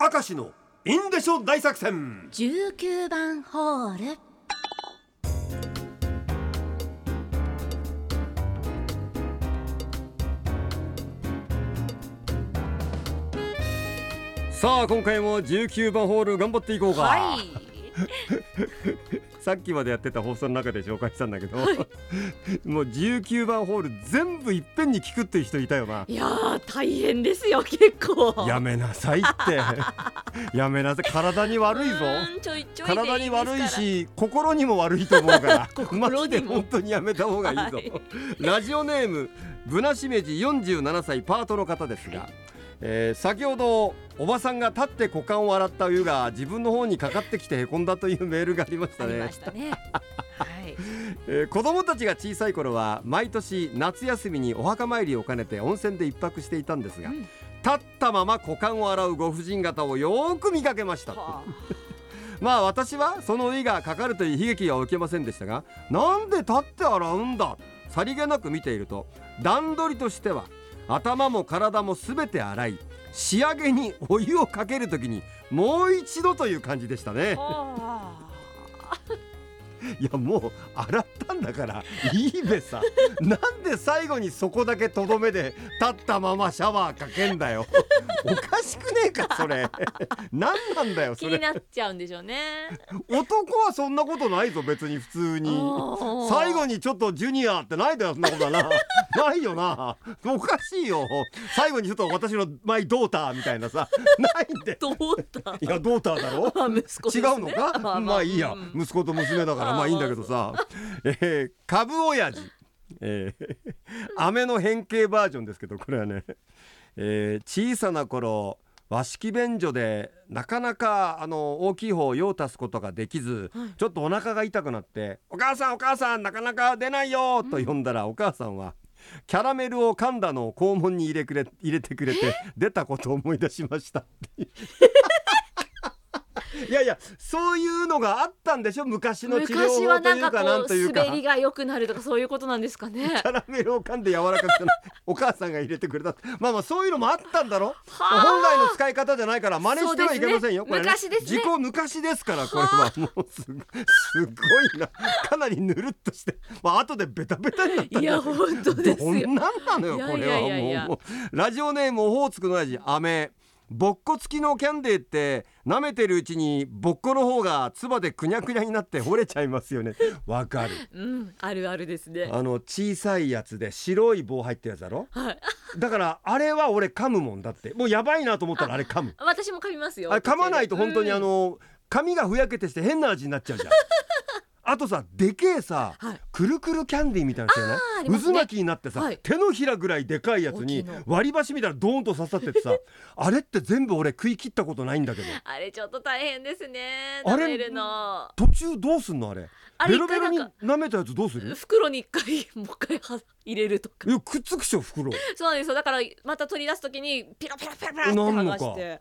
明石のインデショ大作戦。19番ホール。さあ今回も19番ホール頑張っていこうか、はい さっきまでやってた放送の中で紹介したんだけど、はい。もう19番ホール全部いっぺんに聞くっていう人いたよな。いやー大変ですよ結構。やめなさいって。やめなさい。体に悪いぞ。体に悪いし心にも悪いと思うから。心マジで本当にやめた方がいいぞ、はい。ラジオネームぶなしめじ47歳パートの方ですが、えー先ほどおばさんが立って股間を洗ったお湯が自分の方にかかってきてへこんだというメールがありましたね。たね。はい。えー子供たちが小さい頃は毎年夏休みにお墓参りを兼ねて温泉で一泊していたんですが、うん。立ったまま股間を洗うご婦人方をよーく見かけました。は まあ私はその老いがかかるという悲劇は受けませんでしたがなんで立って洗うんだ？さりげなく見ていると段取りとしては頭も体もすべて洗い仕上げにお湯をかけるときにもう一度という感じでしたね。いやもう洗ったんだから。いいべさ。なんで最後にそこだけとどめで立ったままシャワーかけんだよ。おかしくねえかそれ。何なんだよそ気にれなっちゃうんでしょうね。男はそんなことないぞ別に普通に。最後にちょっとジュニアってないだよそんなことはな。ないよな。おかしいよ。最後にちょっと私のマイドーターみたいなさ。ないんで。どうだいやドーターだろ？あ息子です違ねうのか？あまあ。いいや。うん。息子と娘だからあまあいいんだけどさ。えー株親父えー飴の変形バージョンですけどこれはね。えー小さな頃和式便所でなかなかあの大きい方を用を足すことができず、はい。ちょっとお腹が痛くなって「お母さんお母さんなかなか出ないよ」と呼んだら、お母さんはキャラメルを噛んだのを肛門に入れくれ入れてくれて 出たことを思い出しましたいやいやそういうのがあったんでしょ？昔の治療昔は法とないんかうかなんことういうか。滑りが良くなるとかそういうことなんですかね。キャラメルを噛んで柔らかくなお母さんが入れてくれた。まあまあそういうのもあったんだろ？はあ。本来の使い方じゃないから真似してはいけませんよ、そうですね。これ昔ですね。時効昔ですからこれは。もうすごすごいな。かなりぬるっとして。まあ後でベタベタになったんいや本当ですよ。どんなんなのよいやこれは。いやいやいやもうもうラジオネームオホーツクの親父アメぼっこ付きのキャンデーって舐めてるうちにぼっこの方が唾でくにゃくにゃになって折れちゃいますよね。わかる。うんあるあるですね。あの小さいやつで白い棒入ってるやつだろ？はい。だからあれは俺噛むもんだって。もうやばいなと思ったらあれ噛む。私も噛みますよ。あれ噛まないと本当にうん。あの髪がふやけてして変な味になっちゃうじゃんあとさでけえさはい。くるくるキャンディーみたいなやつよねね。渦巻きになってさ、はい。手のひらぐらいでかいやつに割り箸みたいなドーンと刺さっててさ あれって全部俺食い切ったことないんだけど。あれちょっと大変ですねあれ？食べるの。途中どうすんのあれ？あれベロベロに舐めたやつどうする？袋に一回もう一回は入れるとか。いやくっつくっしょ袋。そうなんですよ。だからまた取り出すときにピロピロピロピロって剥がして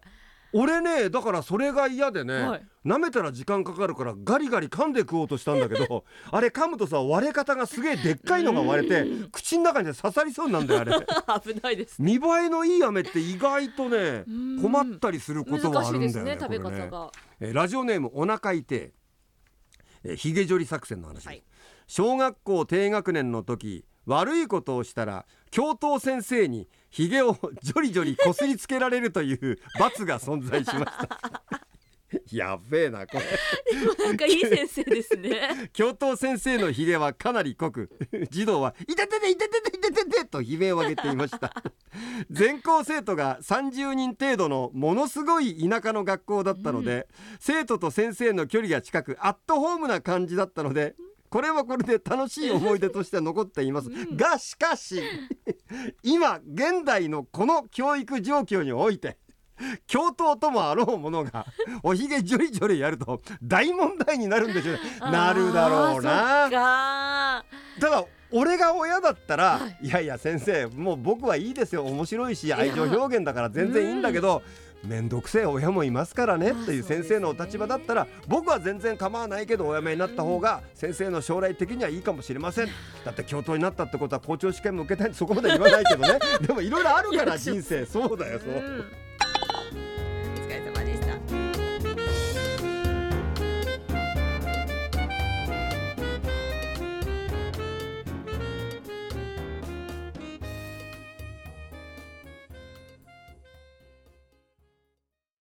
俺ねだからそれが嫌でね、はい。舐めたら時間かかるからガリガリ噛んで食おうとしたんだけど あれ噛むとさ割れ方がすげえでっかいのが割れて口の中に刺さりそうになんだよあれ。危ないです。見栄えのいい飴って意外とねうん。困ったりすることがあるんだよねね食べ方が。えーラジオネームお腹痛い。えーひげ剃り作戦の話はい。小学校低学年の時悪いことをしたら教頭先生にひげをジョリジョリこすりつけられるという罰が存在しました。やべえなこれ。なんかいい先生ですね。教頭先生のひげはかなり濃く児童は「いててていててていててて」と悲鳴を上げていました。全校生徒が30人程度のものすごい田舎の学校だったので、生徒と先生の距離が近くアットホームな感じだったのでこれはこれで楽しい思い出として残っています、がしかし 今現代のこの教育状況において教頭ともあろうものがおひげジョリジョリやると大問題になるんでしょうね。なるだろうな。か。ただ俺が親だったら、、はい。やいや先生もう僕はいいですよ。面白いし愛情表現だから全然いいんだけど面倒くせえ親もいますからね。あっていう先生のお立場だったら僕は全然構わないけどお辞めになった方が先生の将来的にはいいかもしれません。だって教頭になったってことは校長試験も受けたいそこまで言わないけどね。でもいろいろあるから人生。そうだよそう。うん